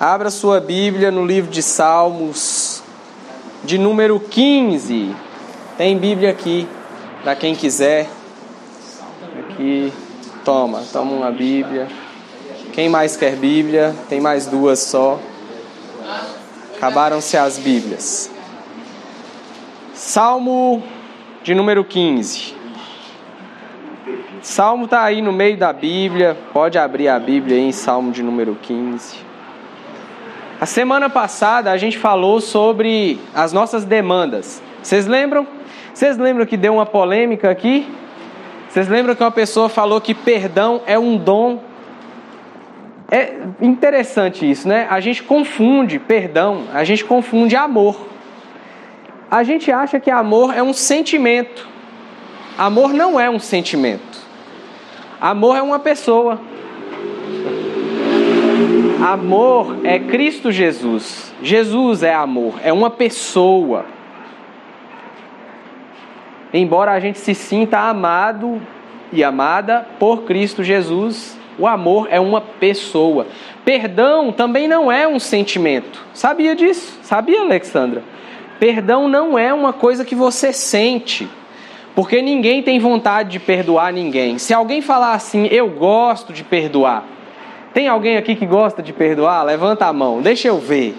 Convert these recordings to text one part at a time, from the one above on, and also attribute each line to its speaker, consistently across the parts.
Speaker 1: Abra sua Bíblia no livro de Salmos, de número 15. Tem Bíblia aqui, para quem quiser. Aqui, toma, toma uma Bíblia. Quem mais quer Bíblia? Tem mais duas só. Acabaram-se as Bíblias. Salmo de número 15. Salmo está aí no meio da Bíblia, pode abrir a Bíblia aí em Salmo de número 15. A semana passada a gente falou sobre as nossas demandas. Vocês lembram? Vocês lembram que deu uma polêmica aqui? Vocês lembram que uma pessoa falou que perdão é um dom? É interessante isso, né? A gente confunde perdão, a gente confunde amor. A gente acha que amor é um sentimento. Amor não é um sentimento. Amor é uma pessoa. Amor é Cristo Jesus. Jesus é amor, é uma pessoa. Embora a gente se sinta amado e amada por Cristo Jesus, o amor é uma pessoa. Perdão também não é um sentimento. Sabia disso? Sabia, Alexandra? Perdão não é uma coisa que você sente. Porque ninguém tem vontade de perdoar ninguém. Se alguém falar assim, eu gosto de perdoar. Tem alguém aqui que gosta de perdoar? Levanta a mão, deixa eu ver.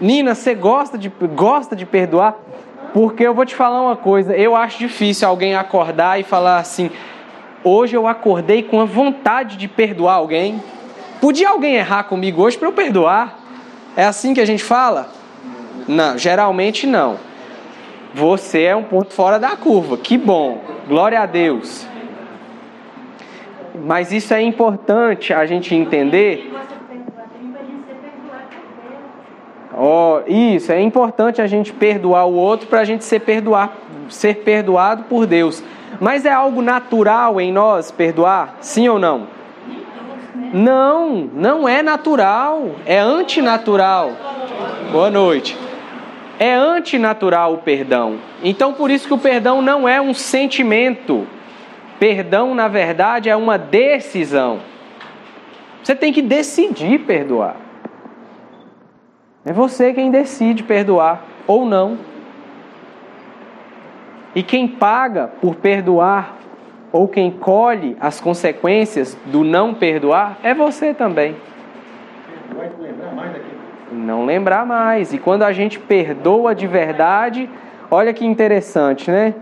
Speaker 1: Nina, você gosta de, gosta de perdoar? Porque eu vou te falar uma coisa, eu acho difícil alguém acordar e falar assim: hoje eu acordei com a vontade de perdoar alguém. Podia alguém errar comigo hoje para eu perdoar? É assim que a gente fala? Não, geralmente não. Você é um ponto fora da curva. Que bom. Glória a Deus. Mas isso é importante a gente entender. Oh, isso, é importante a gente perdoar o outro para a gente ser, perdoar, ser perdoado por Deus. Mas é algo natural em nós perdoar? Sim ou não? Não, não é natural, é antinatural. Boa noite. É antinatural o perdão. Então, por isso que o perdão não é um sentimento. Perdão, na verdade, é uma decisão. Você tem que decidir perdoar. É você quem decide perdoar ou não. E quem paga por perdoar ou quem colhe as consequências do não perdoar é você também. Vai lembrar mais daquilo não lembrar mais. E quando a gente perdoa de verdade, olha que interessante, né?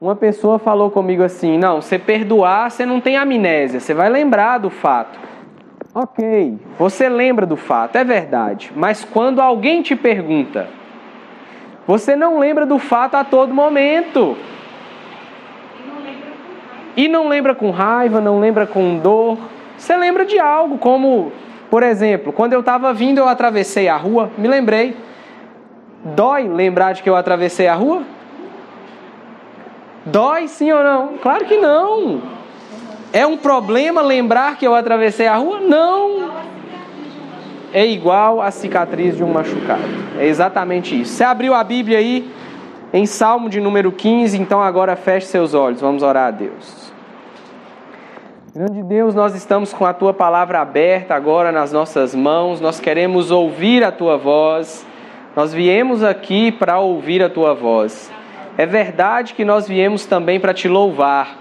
Speaker 1: Uma pessoa falou comigo assim: não, você perdoar, você não tem amnésia, você vai lembrar do fato. Ok, você lembra do fato, é verdade. Mas quando alguém te pergunta, você não lembra do fato a todo momento. E não lembra com raiva, não lembra com dor. Você lembra de algo, como por exemplo, quando eu estava vindo, eu atravessei a rua, me lembrei. Dói lembrar de que eu atravessei a rua? Dói sim ou não? Claro que não. É um problema lembrar que eu atravessei a rua? Não. É igual a cicatriz de um machucado. É exatamente isso. Você abriu a Bíblia aí em Salmo de número 15, então agora feche seus olhos. Vamos orar a Deus. Grande Deus, nós estamos com a tua palavra aberta agora nas nossas mãos, nós queremos ouvir a tua voz, nós viemos aqui para ouvir a tua voz. É verdade que nós viemos também para te louvar,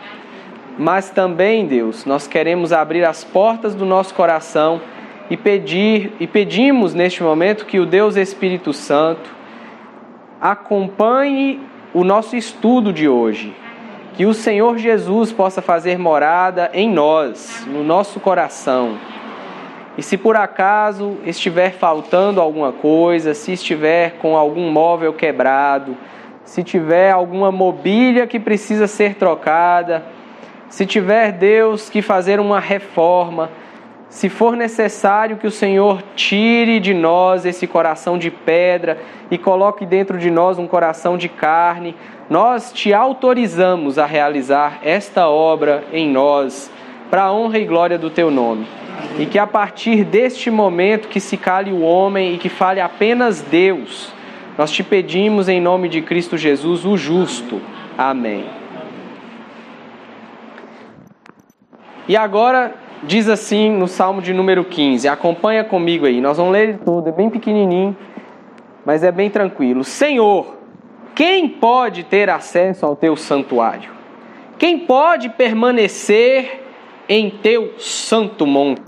Speaker 1: mas também, Deus, nós queremos abrir as portas do nosso coração e pedir e pedimos neste momento que o Deus Espírito Santo acompanhe o nosso estudo de hoje que o Senhor Jesus possa fazer morada em nós, no nosso coração. E se por acaso estiver faltando alguma coisa, se estiver com algum móvel quebrado, se tiver alguma mobília que precisa ser trocada, se tiver Deus que fazer uma reforma, se for necessário que o Senhor tire de nós esse coração de pedra e coloque dentro de nós um coração de carne, nós te autorizamos a realizar esta obra em nós, para a honra e glória do teu nome. E que a partir deste momento que se cale o homem e que fale apenas Deus, nós te pedimos em nome de Cristo Jesus, o justo. Amém. E agora diz assim no Salmo de número 15. Acompanha comigo aí. Nós vamos ler todo, é bem pequenininho, mas é bem tranquilo. Senhor, quem pode ter acesso ao teu santuário? Quem pode permanecer em teu santo monte?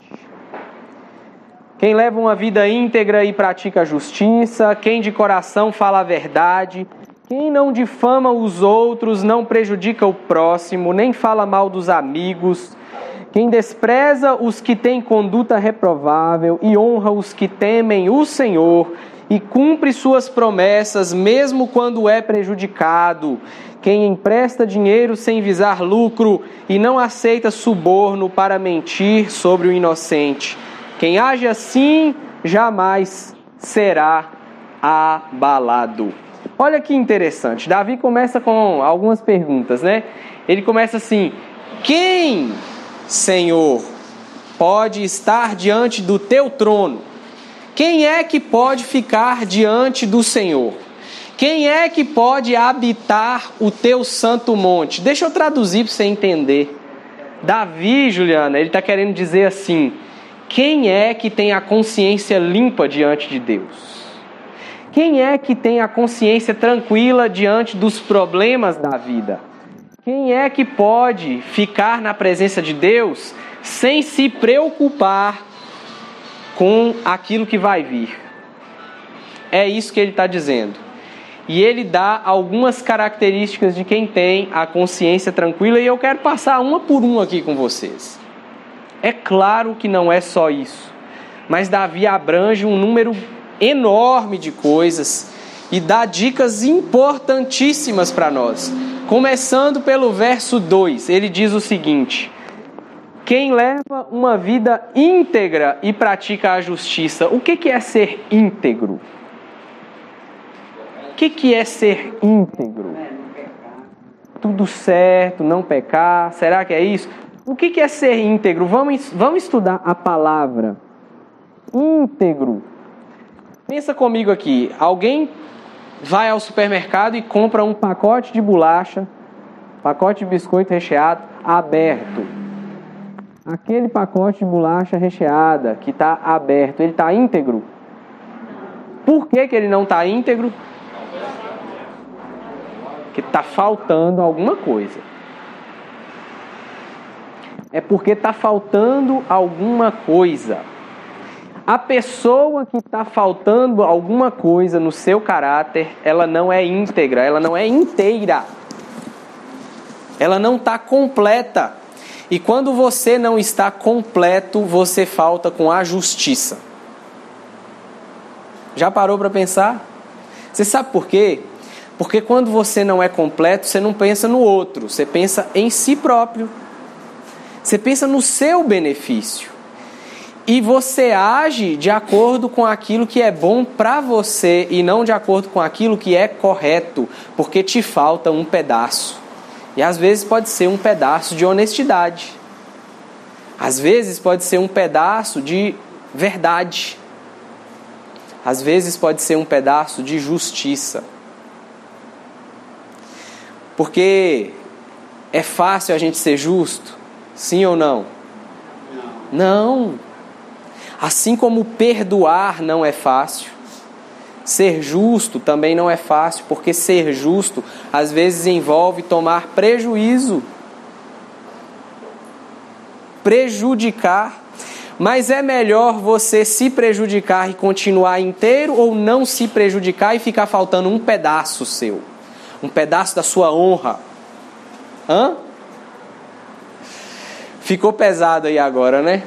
Speaker 1: Quem leva uma vida íntegra e pratica justiça, quem de coração fala a verdade, quem não difama os outros, não prejudica o próximo, nem fala mal dos amigos, quem despreza os que têm conduta reprovável e honra os que temem o Senhor e cumpre suas promessas, mesmo quando é prejudicado, quem empresta dinheiro sem visar lucro e não aceita suborno para mentir sobre o inocente. Quem age assim jamais será abalado. Olha que interessante. Davi começa com algumas perguntas, né? Ele começa assim: Quem, Senhor, pode estar diante do teu trono? Quem é que pode ficar diante do Senhor? Quem é que pode habitar o teu santo monte? Deixa eu traduzir para você entender. Davi, Juliana, ele está querendo dizer assim: quem é que tem a consciência limpa diante de Deus? Quem é que tem a consciência tranquila diante dos problemas da vida? Quem é que pode ficar na presença de Deus sem se preocupar com aquilo que vai vir? É isso que ele está dizendo. E ele dá algumas características de quem tem a consciência tranquila, e eu quero passar uma por uma aqui com vocês. É claro que não é só isso, mas Davi abrange um número enorme de coisas e dá dicas importantíssimas para nós. Começando pelo verso 2, ele diz o seguinte: Quem leva uma vida íntegra e pratica a justiça, o que é ser íntegro? O que é ser íntegro? Tudo certo, não pecar, será que é isso? O que é ser íntegro? Vamos, vamos estudar a palavra. Íntegro. Pensa comigo aqui. Alguém vai ao supermercado e compra um pacote de bolacha, pacote de biscoito recheado aberto. Aquele pacote de bolacha recheada que está aberto, ele está íntegro? Por que, que ele não está íntegro? Que está faltando alguma coisa é porque está faltando alguma coisa. A pessoa que está faltando alguma coisa no seu caráter, ela não é íntegra, ela não é inteira. Ela não está completa. E quando você não está completo, você falta com a justiça. Já parou para pensar? Você sabe por quê? Porque quando você não é completo, você não pensa no outro, você pensa em si próprio. Você pensa no seu benefício. E você age de acordo com aquilo que é bom para você e não de acordo com aquilo que é correto, porque te falta um pedaço. E às vezes pode ser um pedaço de honestidade. Às vezes pode ser um pedaço de verdade. Às vezes pode ser um pedaço de justiça. Porque é fácil a gente ser justo? Sim ou não? Não. Assim como perdoar não é fácil, ser justo também não é fácil, porque ser justo às vezes envolve tomar prejuízo, prejudicar. Mas é melhor você se prejudicar e continuar inteiro ou não se prejudicar e ficar faltando um pedaço seu, um pedaço da sua honra. Hã? Ficou pesado aí agora, né?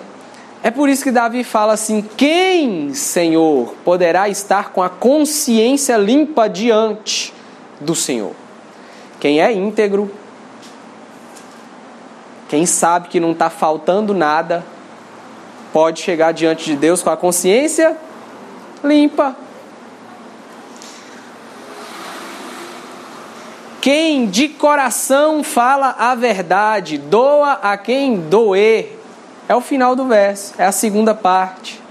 Speaker 1: É por isso que Davi fala assim: quem, Senhor, poderá estar com a consciência limpa diante do Senhor? Quem é íntegro, quem sabe que não está faltando nada, pode chegar diante de Deus com a consciência limpa. Quem de coração fala a verdade, doa a quem doer. É o final do verso, é a segunda parte.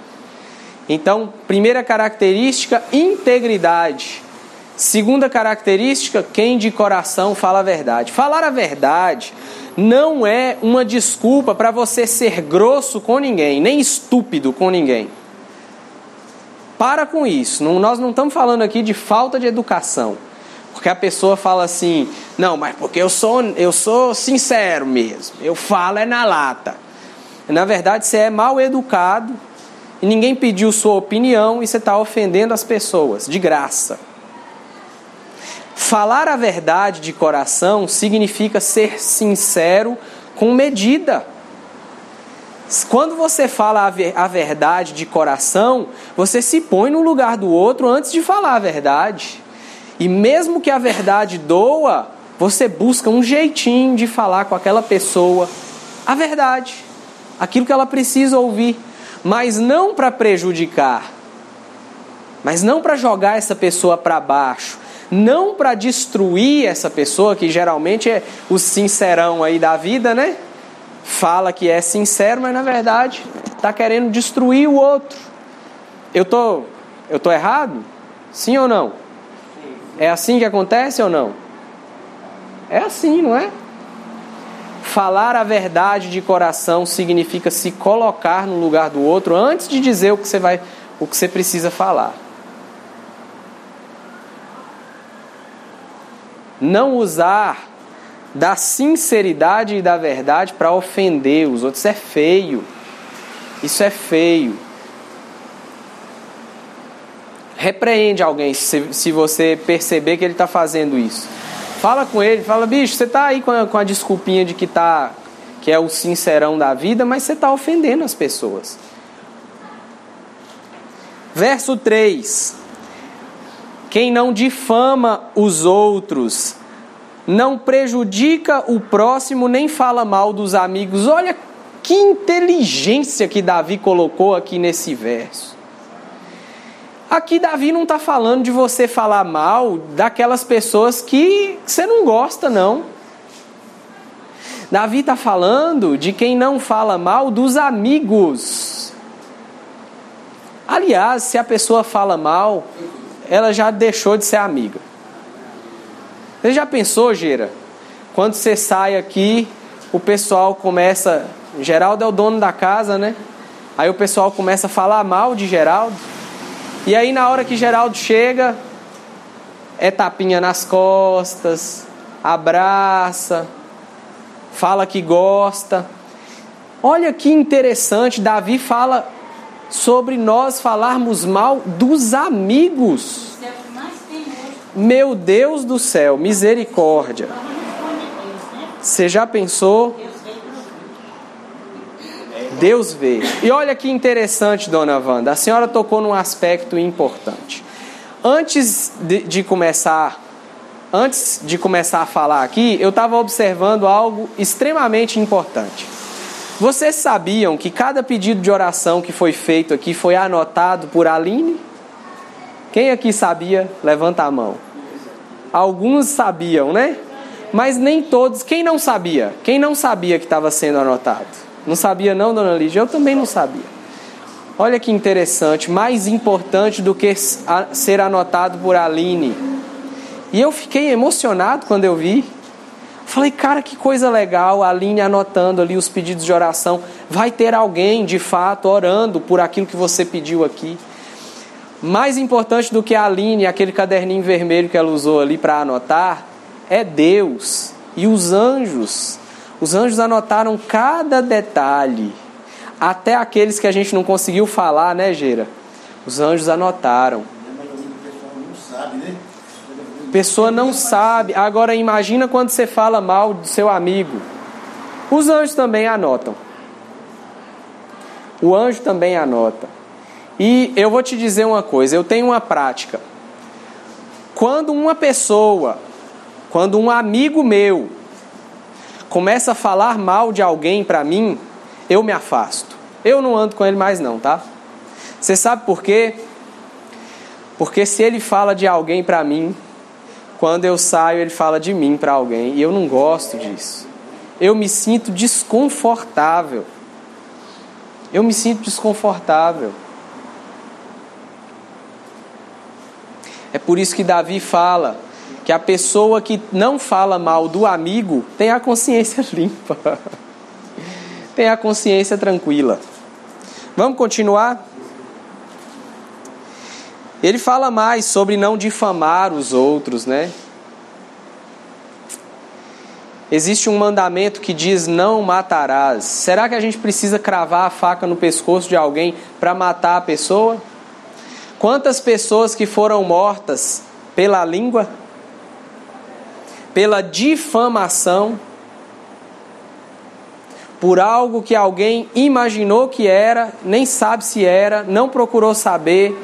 Speaker 1: Então, primeira característica, integridade. Segunda característica, quem de coração fala a verdade. Falar a verdade não é uma desculpa para você ser grosso com ninguém, nem estúpido com ninguém. Para com isso. Não, nós não estamos falando aqui de falta de educação. Porque a pessoa fala assim: "Não, mas porque eu sou eu sou sincero mesmo. Eu falo é na lata". Na verdade, você é mal educado e ninguém pediu sua opinião e você está ofendendo as pessoas de graça. Falar a verdade de coração significa ser sincero com medida. Quando você fala a verdade de coração, você se põe no lugar do outro antes de falar a verdade. E mesmo que a verdade doa, você busca um jeitinho de falar com aquela pessoa a verdade, aquilo que ela precisa ouvir, mas não para prejudicar, mas não para jogar essa pessoa para baixo, não para destruir essa pessoa, que geralmente é o sincerão aí da vida, né? Fala que é sincero, mas na verdade está querendo destruir o outro. Eu tô, eu tô errado? Sim ou não? É assim que acontece ou não? É assim, não é? Falar a verdade de coração significa se colocar no lugar do outro antes de dizer o que você vai, o que você precisa falar. não usar da sinceridade e da verdade para ofender os outros. É feio. Isso é feio. Repreende alguém se, se você perceber que ele está fazendo isso. Fala com ele, fala, bicho, você está aí com a, com a desculpinha de que, tá, que é o sincerão da vida, mas você está ofendendo as pessoas. Verso 3. Quem não difama os outros, não prejudica o próximo, nem fala mal dos amigos. Olha que inteligência que Davi colocou aqui nesse verso. Aqui Davi não está falando de você falar mal daquelas pessoas que você não gosta, não. Davi está falando de quem não fala mal dos amigos. Aliás, se a pessoa fala mal, ela já deixou de ser amiga. Você já pensou, Gira? Quando você sai aqui, o pessoal começa. Geraldo é o dono da casa, né? Aí o pessoal começa a falar mal de Geraldo. E aí, na hora que Geraldo chega, é tapinha nas costas, abraça, fala que gosta. Olha que interessante, Davi fala sobre nós falarmos mal dos amigos. Meu Deus do céu, misericórdia. Você já pensou? Deus vê. E olha que interessante, dona Wanda, a senhora tocou num aspecto importante. Antes de, de começar, antes de começar a falar aqui, eu estava observando algo extremamente importante. Vocês sabiam que cada pedido de oração que foi feito aqui foi anotado por Aline? Quem aqui sabia? Levanta a mão. Alguns sabiam, né? Mas nem todos. Quem não sabia? Quem não sabia que estava sendo anotado? Não sabia, não, dona Lídia? Eu também não sabia. Olha que interessante. Mais importante do que ser anotado por Aline. E eu fiquei emocionado quando eu vi. Falei, cara, que coisa legal, a Aline anotando ali os pedidos de oração. Vai ter alguém, de fato, orando por aquilo que você pediu aqui. Mais importante do que a Aline, aquele caderninho vermelho que ela usou ali para anotar, é Deus e os anjos. Os anjos anotaram cada detalhe, até aqueles que a gente não conseguiu falar, né, Gera? Os anjos anotaram. Pessoa não sabe. Agora imagina quando você fala mal do seu amigo. Os anjos também anotam. O anjo também anota. E eu vou te dizer uma coisa, eu tenho uma prática. Quando uma pessoa, quando um amigo meu começa a falar mal de alguém para mim, eu me afasto. Eu não ando com ele mais não, tá? Você sabe por quê? Porque se ele fala de alguém para mim, quando eu saio, ele fala de mim para alguém e eu não gosto disso. Eu me sinto desconfortável. Eu me sinto desconfortável. É por isso que Davi fala que a pessoa que não fala mal do amigo tem a consciência limpa, tem a consciência tranquila. Vamos continuar? Ele fala mais sobre não difamar os outros, né? Existe um mandamento que diz não matarás. Será que a gente precisa cravar a faca no pescoço de alguém para matar a pessoa? Quantas pessoas que foram mortas pela língua, pela difamação, por algo que alguém imaginou que era, nem sabe se era, não procurou saber,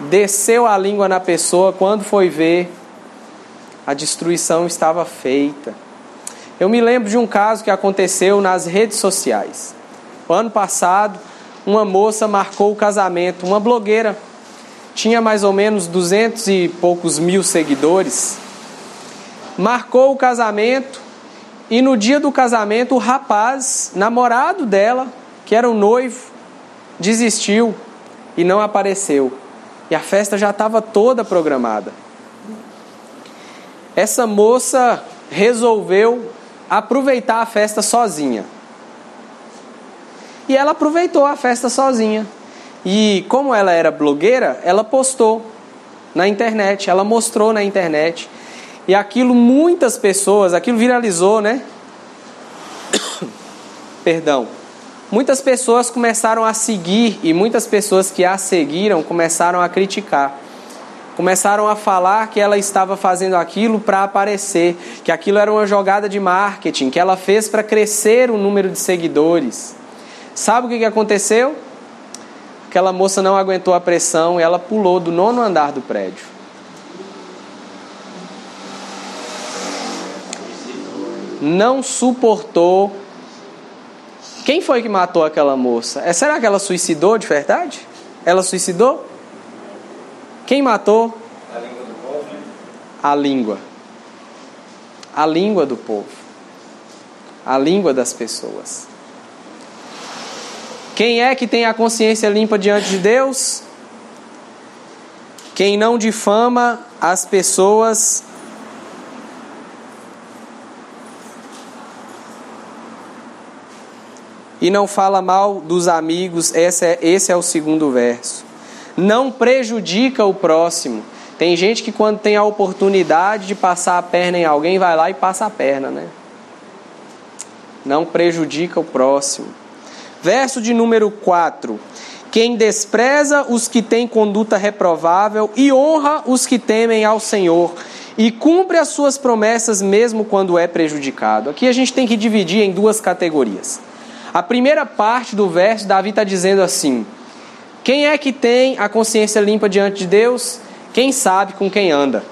Speaker 1: desceu a língua na pessoa quando foi ver a destruição estava feita. Eu me lembro de um caso que aconteceu nas redes sociais. O ano passado, uma moça marcou o casamento, uma blogueira, tinha mais ou menos duzentos e poucos mil seguidores. Marcou o casamento e no dia do casamento o rapaz, namorado dela, que era o noivo, desistiu e não apareceu. E a festa já estava toda programada essa moça resolveu aproveitar a festa sozinha. E ela aproveitou a festa sozinha. E como ela era blogueira, ela postou na internet, ela mostrou na internet. E aquilo muitas pessoas, aquilo viralizou, né? Perdão. Muitas pessoas começaram a seguir e muitas pessoas que a seguiram começaram a criticar começaram a falar que ela estava fazendo aquilo para aparecer, que aquilo era uma jogada de marketing, que ela fez para crescer o número de seguidores. Sabe o que aconteceu? Aquela moça não aguentou a pressão e ela pulou do nono andar do prédio. Não suportou. Quem foi que matou aquela moça? É, será que ela suicidou de verdade? Ela suicidou? Quem matou? A língua do povo. A língua. A língua do povo. A língua das pessoas. Quem é que tem a consciência limpa diante de Deus? Quem não difama as pessoas e não fala mal dos amigos, esse é, esse é o segundo verso não prejudica o próximo. Tem gente que quando tem a oportunidade de passar a perna em alguém, vai lá e passa a perna, né? Não prejudica o próximo. Verso de número 4. Quem despreza os que têm conduta reprovável e honra os que temem ao Senhor e cumpre as suas promessas mesmo quando é prejudicado. Aqui a gente tem que dividir em duas categorias. A primeira parte do verso, Davi está dizendo assim: quem é que tem a consciência limpa diante de Deus? Quem sabe com quem anda.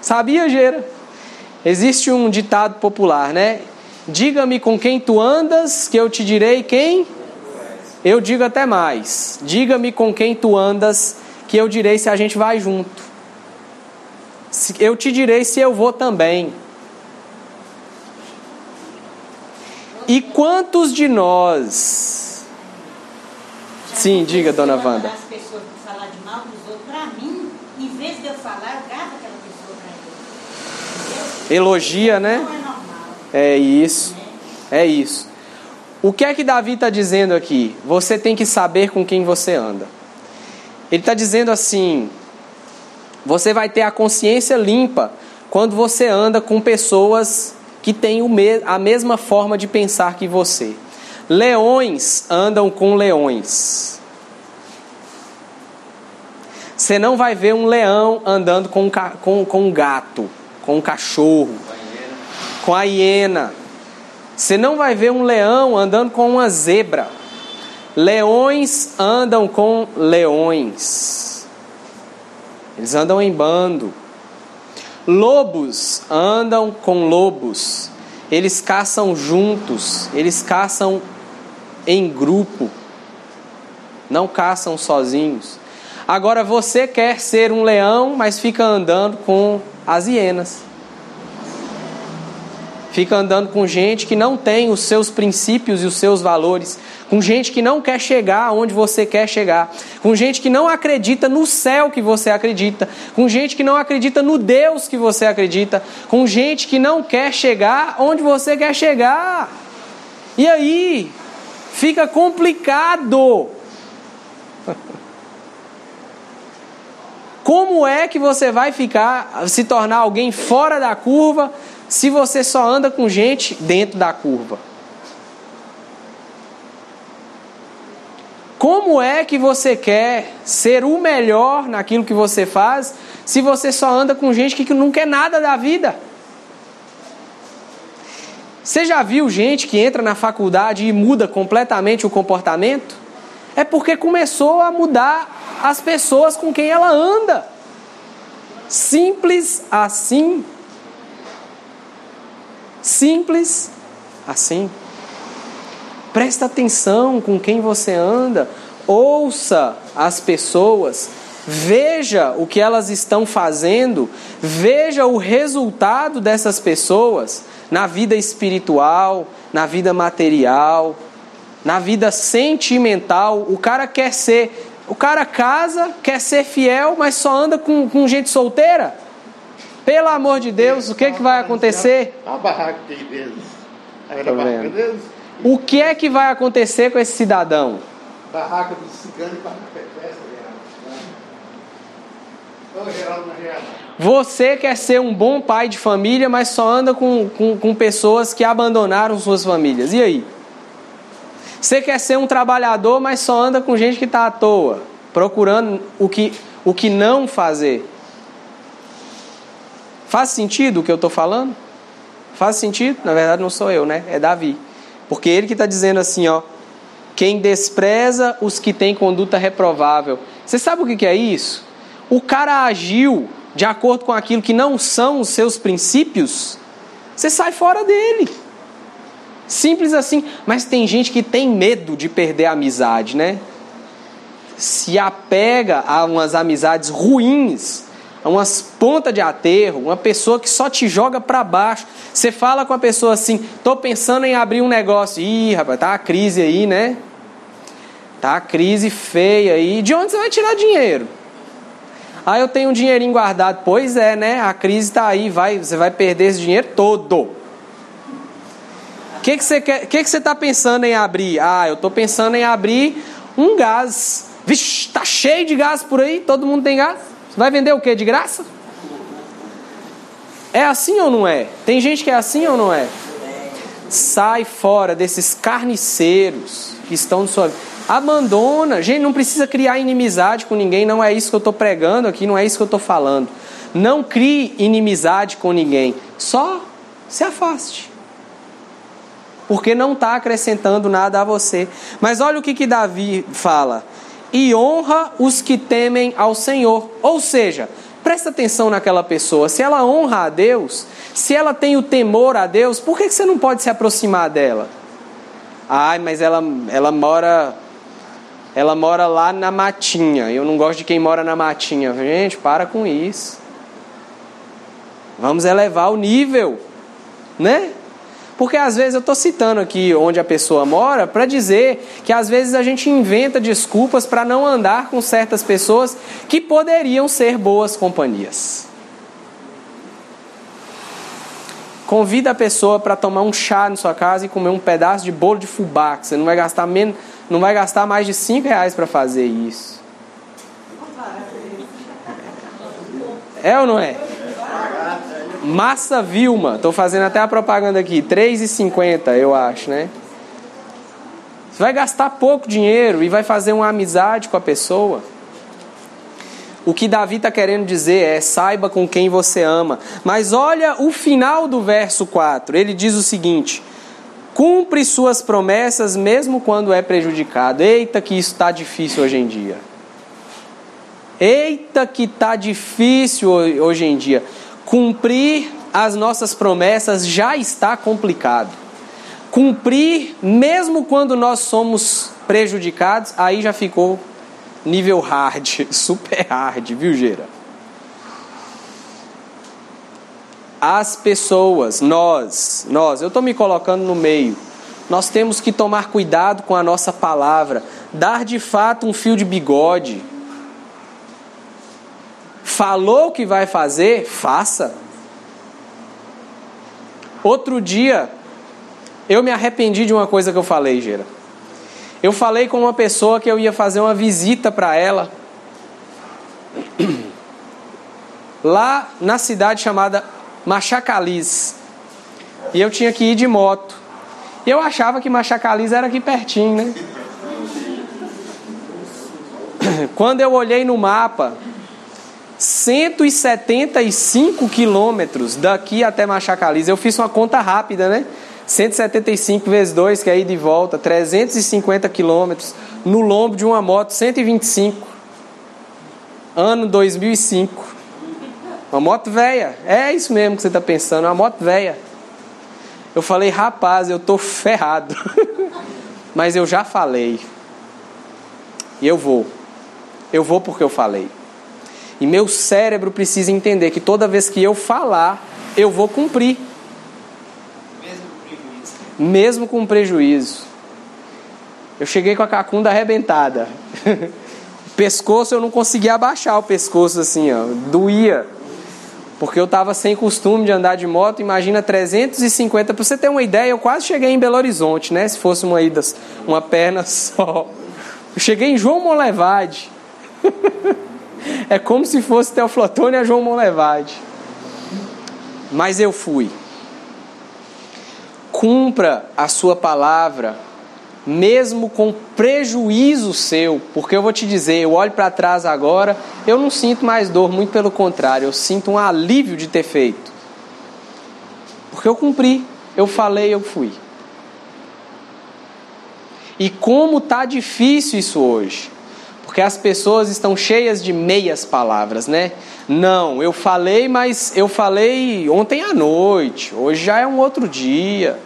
Speaker 1: Sabia, Gera? Existe um ditado popular, né? Diga-me com quem tu andas, que eu te direi quem? Eu digo até mais. Diga-me com quem tu andas, que eu direi se a gente vai junto. Eu te direi se eu vou também. E quantos de nós Sim, diga, dona Wanda.
Speaker 2: As pessoas falar de mal dos outros para mim, em vez de eu falar, eu gravo aquela pessoa para
Speaker 1: Elogia, né?
Speaker 2: É.
Speaker 1: É isso. É isso. O que é que Davi está dizendo aqui? Você tem que saber com quem você anda. Ele está dizendo assim: você vai ter a consciência limpa quando você anda com pessoas que têm a mesma forma de pensar que você. Leões andam com leões. Você não vai ver um leão andando com, com, com um gato, com um cachorro, com a hiena. Você não vai ver um leão andando com uma zebra. Leões andam com leões. Eles andam em bando. Lobos andam com lobos. Eles caçam juntos, eles caçam em grupo, não caçam sozinhos. Agora você quer ser um leão, mas fica andando com as hienas. Fica andando com gente que não tem os seus princípios e os seus valores. com gente que não quer chegar onde você quer chegar, com gente que não acredita no céu que você acredita, com gente que não acredita no Deus que você acredita, com gente que não quer chegar onde você quer chegar. E aí, fica complicado. Como é que você vai ficar, se tornar alguém fora da curva, se você só anda com gente dentro da curva? Como é que você quer ser o melhor naquilo que você faz se você só anda com gente que não quer nada da vida? Você já viu gente que entra na faculdade e muda completamente o comportamento? É porque começou a mudar as pessoas com quem ela anda. Simples assim. Simples assim. Presta atenção com quem você anda, ouça as pessoas, veja o que elas estão fazendo, veja o resultado dessas pessoas na vida espiritual, na vida material, na vida sentimental. O cara quer ser, o cara casa, quer ser fiel, mas só anda com, com gente solteira. Pelo amor de Deus, o que, que vai acontecer?
Speaker 3: A barraca de Deus. Era a barraca de Deus.
Speaker 1: O que é que vai acontecer com esse cidadão?
Speaker 3: Barraca do cigano e barraca festa, Geraldo.
Speaker 1: Você quer ser um bom pai de família, mas só anda com, com, com pessoas que abandonaram suas famílias. E aí? Você quer ser um trabalhador, mas só anda com gente que está à toa, procurando o que, o que não fazer. Faz sentido o que eu estou falando? Faz sentido? Na verdade, não sou eu, né? É Davi. Porque ele que está dizendo assim, ó, quem despreza os que têm conduta reprovável. Você sabe o que é isso? O cara agiu de acordo com aquilo que não são os seus princípios, você sai fora dele. Simples assim. Mas tem gente que tem medo de perder a amizade, né? Se apega a umas amizades ruins umas pontas de aterro, uma pessoa que só te joga para baixo. Você fala com a pessoa assim: "Tô pensando em abrir um negócio". Ih, rapaz, tá a crise aí, né? Tá a crise feia aí. De onde você vai tirar dinheiro? Ah, eu tenho um dinheirinho guardado. Pois é, né? A crise está aí, vai, você vai perder esse dinheiro todo. O que, que você quer? que, que você está pensando em abrir? Ah, eu estou pensando em abrir um gás. Vixe, tá cheio de gás por aí, todo mundo tem gás. Você vai vender o que? De graça? É assim ou não é? Tem gente que é assim ou não é? Sai fora desses carniceiros que estão no sua vida. Abandona. Gente, não precisa criar inimizade com ninguém. Não é isso que eu estou pregando aqui, não é isso que eu estou falando. Não crie inimizade com ninguém. Só se afaste. Porque não está acrescentando nada a você. Mas olha o que, que Davi fala e honra os que temem ao Senhor. Ou seja, presta atenção naquela pessoa. Se ela honra a Deus, se ela tem o temor a Deus, por que você não pode se aproximar dela? Ai, mas ela, ela mora ela mora lá na matinha. Eu não gosto de quem mora na matinha. Gente, para com isso. Vamos elevar o nível, né? Porque às vezes eu estou citando aqui onde a pessoa mora para dizer que às vezes a gente inventa desculpas para não andar com certas pessoas que poderiam ser boas companhias. Convida a pessoa para tomar um chá na sua casa e comer um pedaço de bolo de fubá, que você não vai gastar, menos, não vai gastar mais de 5 reais para fazer isso. É ou não é? Massa Vilma, estou fazendo até a propaganda aqui, R$3,50 eu acho, né? Você vai gastar pouco dinheiro e vai fazer uma amizade com a pessoa. O que Davi está querendo dizer é: saiba com quem você ama. Mas olha o final do verso 4. Ele diz o seguinte: cumpre suas promessas mesmo quando é prejudicado. Eita, que isso está difícil hoje em dia. Eita, que está difícil hoje em dia cumprir as nossas promessas já está complicado. Cumprir, mesmo quando nós somos prejudicados, aí já ficou nível hard, super hard, viu, Geira? As pessoas, nós, nós, eu estou me colocando no meio. nós temos que tomar cuidado com a nossa palavra, dar de fato um fio de bigode. Falou que vai fazer, faça. Outro dia, eu me arrependi de uma coisa que eu falei, Gera. Eu falei com uma pessoa que eu ia fazer uma visita para ela, lá na cidade chamada Machacaliz. E eu tinha que ir de moto. E eu achava que Machacaliz era aqui pertinho, né? Quando eu olhei no mapa, 175 quilômetros daqui até Machacaliz. Eu fiz uma conta rápida, né? 175 vezes 2, que é ir de volta, 350 quilômetros. No lombo de uma moto, 125. Ano 2005. Uma moto velha. É isso mesmo que você está pensando, uma moto velha. Eu falei, rapaz, eu tô ferrado. Mas eu já falei. E eu vou. Eu vou porque eu falei. E meu cérebro precisa entender que toda vez que eu falar, eu vou cumprir. Mesmo com prejuízo. Mesmo com prejuízo. Eu cheguei com a cacunda arrebentada. o pescoço eu não conseguia abaixar o pescoço assim, ó. Doía. Porque eu estava sem costume de andar de moto, imagina 350. Para você ter uma ideia, eu quase cheguei em Belo Horizonte, né? Se fosse uma ida, uma perna só. Eu cheguei em João Molevade. É como se fosse Teoflotone a João Monlevade. Mas eu fui. Cumpra a sua palavra, mesmo com prejuízo seu, porque eu vou te dizer, eu olho para trás agora, eu não sinto mais dor, muito pelo contrário, eu sinto um alívio de ter feito. Porque eu cumpri, eu falei, eu fui. E como tá difícil isso hoje. Porque as pessoas estão cheias de meias palavras, né? Não, eu falei, mas eu falei ontem à noite, hoje já é um outro dia.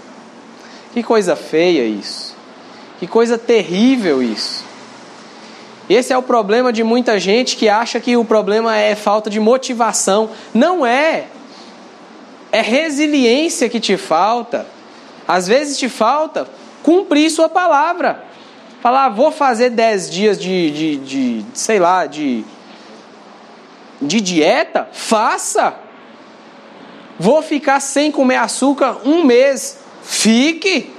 Speaker 1: Que coisa feia isso. Que coisa terrível isso. Esse é o problema de muita gente que acha que o problema é falta de motivação. Não é. É resiliência que te falta. Às vezes te falta cumprir sua palavra. Falar, ah, vou fazer 10 dias de, de, de, sei lá, de, de dieta? Faça! Vou ficar sem comer açúcar um mês? Fique!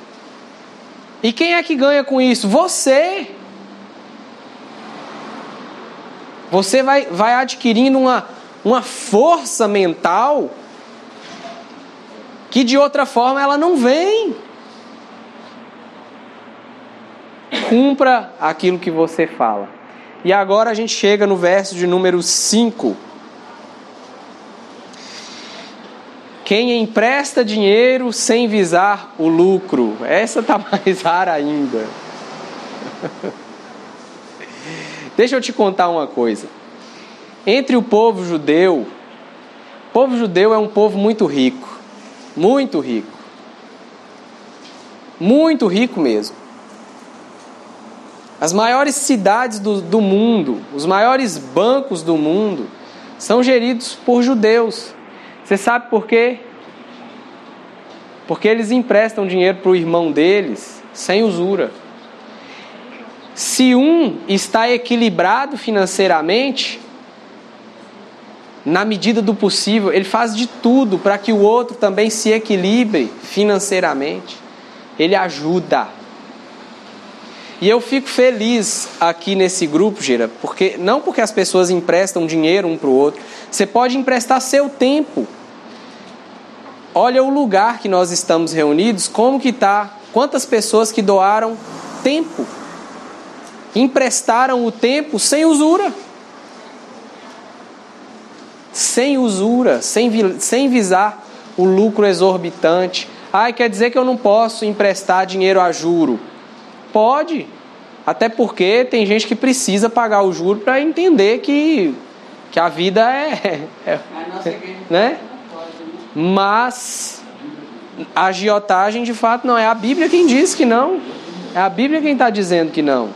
Speaker 1: E quem é que ganha com isso? Você! Você vai, vai adquirindo uma, uma força mental que de outra forma ela não vem. Cumpra aquilo que você fala. E agora a gente chega no verso de número 5. Quem empresta dinheiro sem visar o lucro. Essa tá mais rara ainda. Deixa eu te contar uma coisa. Entre o povo judeu, o povo judeu é um povo muito rico. Muito rico. Muito rico mesmo. As maiores cidades do, do mundo, os maiores bancos do mundo, são geridos por judeus. Você sabe por quê? Porque eles emprestam dinheiro para o irmão deles sem usura. Se um está equilibrado financeiramente, na medida do possível, ele faz de tudo para que o outro também se equilibre financeiramente. Ele ajuda. E eu fico feliz aqui nesse grupo, Gira, porque não porque as pessoas emprestam dinheiro um para o outro, você pode emprestar seu tempo. Olha o lugar que nós estamos reunidos, como que está, quantas pessoas que doaram tempo, emprestaram o tempo sem usura. Sem usura, sem, sem visar o lucro exorbitante. Ai, quer dizer que eu não posso emprestar dinheiro a juro. Pode. Até porque tem gente que precisa pagar o juro para entender que, que a vida é. é né? Mas a agiotagem de fato não é a Bíblia quem diz que não. É a Bíblia quem está dizendo que não.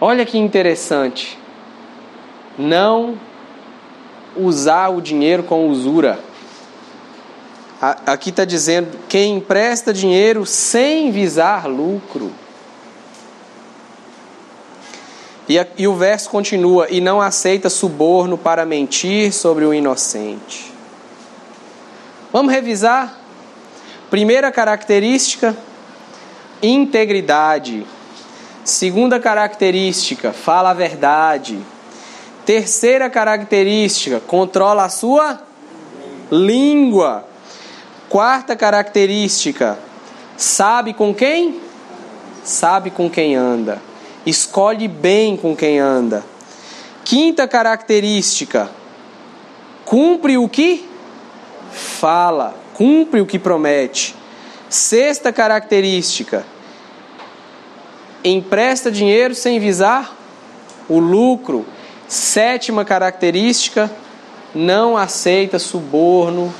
Speaker 1: Olha que interessante. Não usar o dinheiro com usura. Aqui está dizendo quem empresta dinheiro sem visar lucro. E, a, e o verso continua: e não aceita suborno para mentir sobre o inocente. Vamos revisar? Primeira característica: integridade. Segunda característica: fala a verdade. Terceira característica: controla a sua língua. Quarta característica: sabe com quem? Sabe com quem anda. Escolhe bem com quem anda. Quinta característica: cumpre o que fala, cumpre o que promete. Sexta característica: empresta dinheiro sem visar o lucro. Sétima característica: não aceita suborno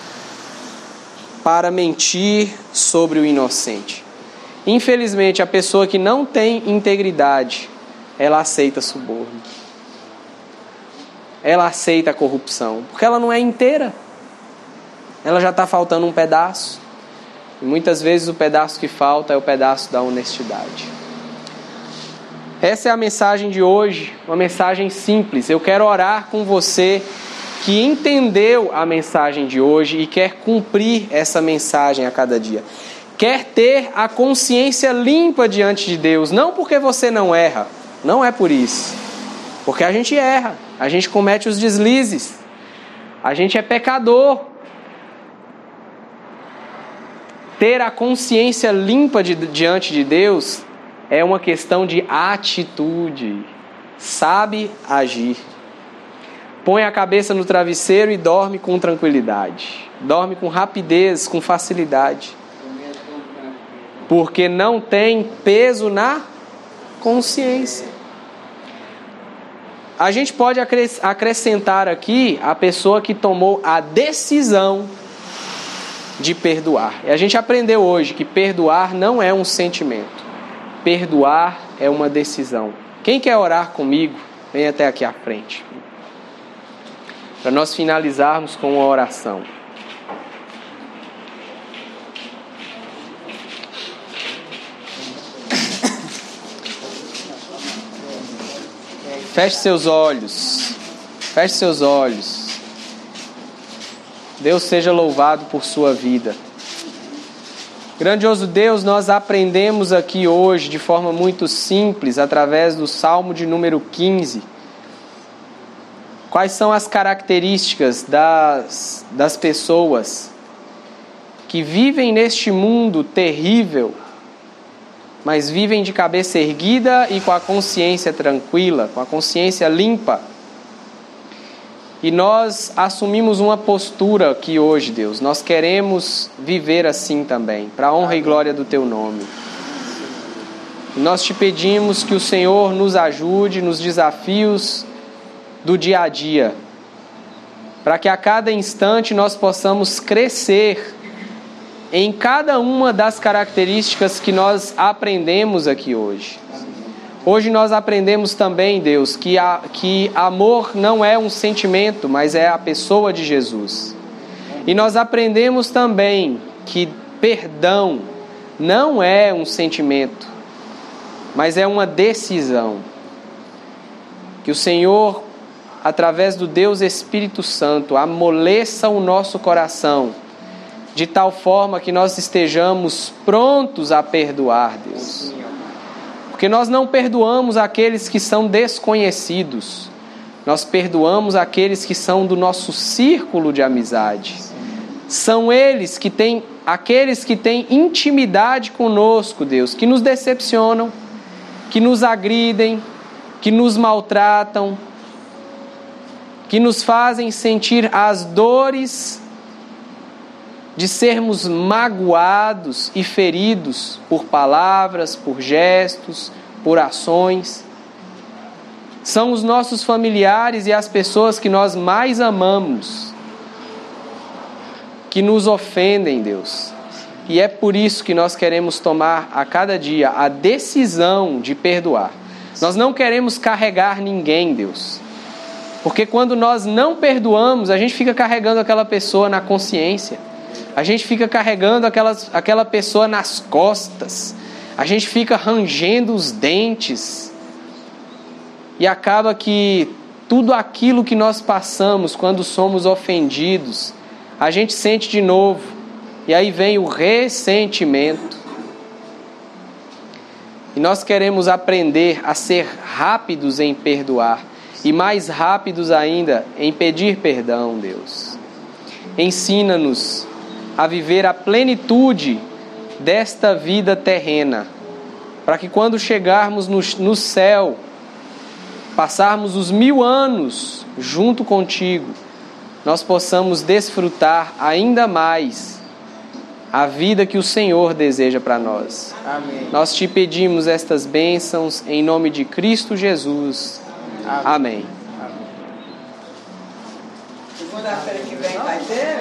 Speaker 1: para mentir sobre o inocente. Infelizmente, a pessoa que não tem integridade, ela aceita suborno. Ela aceita a corrupção, porque ela não é inteira. Ela já está faltando um pedaço. E muitas vezes o pedaço que falta é o pedaço da honestidade. Essa é a mensagem de hoje, uma mensagem simples. Eu quero orar com você que entendeu a mensagem de hoje e quer cumprir essa mensagem a cada dia. Quer ter a consciência limpa diante de Deus, não porque você não erra, não é por isso. Porque a gente erra, a gente comete os deslizes, a gente é pecador. Ter a consciência limpa de, diante de Deus é uma questão de atitude. Sabe agir. Põe a cabeça no travesseiro e dorme com tranquilidade. Dorme com rapidez, com facilidade. Porque não tem peso na consciência. A gente pode acrescentar aqui a pessoa que tomou a decisão de perdoar. E a gente aprendeu hoje que perdoar não é um sentimento. Perdoar é uma decisão. Quem quer orar comigo, vem até aqui à frente para nós finalizarmos com uma oração. Feche seus olhos. Feche seus olhos. Deus seja louvado por sua vida. Grandioso Deus, nós aprendemos aqui hoje de forma muito simples, através do Salmo de número 15 Quais são as características das, das pessoas que vivem neste mundo terrível, mas vivem de cabeça erguida e com a consciência tranquila, com a consciência limpa? E nós assumimos uma postura aqui hoje, Deus. Nós queremos viver assim também, para a honra e glória do Teu nome. nós te pedimos que o Senhor nos ajude nos desafios do dia a dia, para que a cada instante nós possamos crescer em cada uma das características que nós aprendemos aqui hoje. Hoje nós aprendemos também, Deus, que, a, que amor não é um sentimento, mas é a pessoa de Jesus. E nós aprendemos também que perdão não é um sentimento, mas é uma decisão. Que o Senhor através do Deus Espírito Santo, amoleça o nosso coração, de tal forma que nós estejamos prontos a perdoar, Deus. Porque nós não perdoamos aqueles que são desconhecidos, nós perdoamos aqueles que são do nosso círculo de amizade. São eles que têm, aqueles que têm intimidade conosco, Deus, que nos decepcionam, que nos agridem, que nos maltratam, que nos fazem sentir as dores de sermos magoados e feridos por palavras, por gestos, por ações. São os nossos familiares e as pessoas que nós mais amamos que nos ofendem, Deus. E é por isso que nós queremos tomar a cada dia a decisão de perdoar. Nós não queremos carregar ninguém, Deus. Porque quando nós não perdoamos, a gente fica carregando aquela pessoa na consciência. A gente fica carregando aquelas, aquela pessoa nas costas. A gente fica rangendo os dentes. E acaba que tudo aquilo que nós passamos quando somos ofendidos, a gente sente de novo. E aí vem o ressentimento. E nós queremos aprender a ser rápidos em perdoar e mais rápidos ainda em pedir perdão, Deus. Ensina-nos a viver a plenitude desta vida terrena, para que quando chegarmos no, no céu, passarmos os mil anos junto contigo, nós possamos desfrutar ainda mais a vida que o Senhor deseja para nós.
Speaker 4: Amém.
Speaker 1: Nós te pedimos estas bênçãos em nome de Cristo Jesus. Amém.
Speaker 4: Segunda-feira que vem vai ter.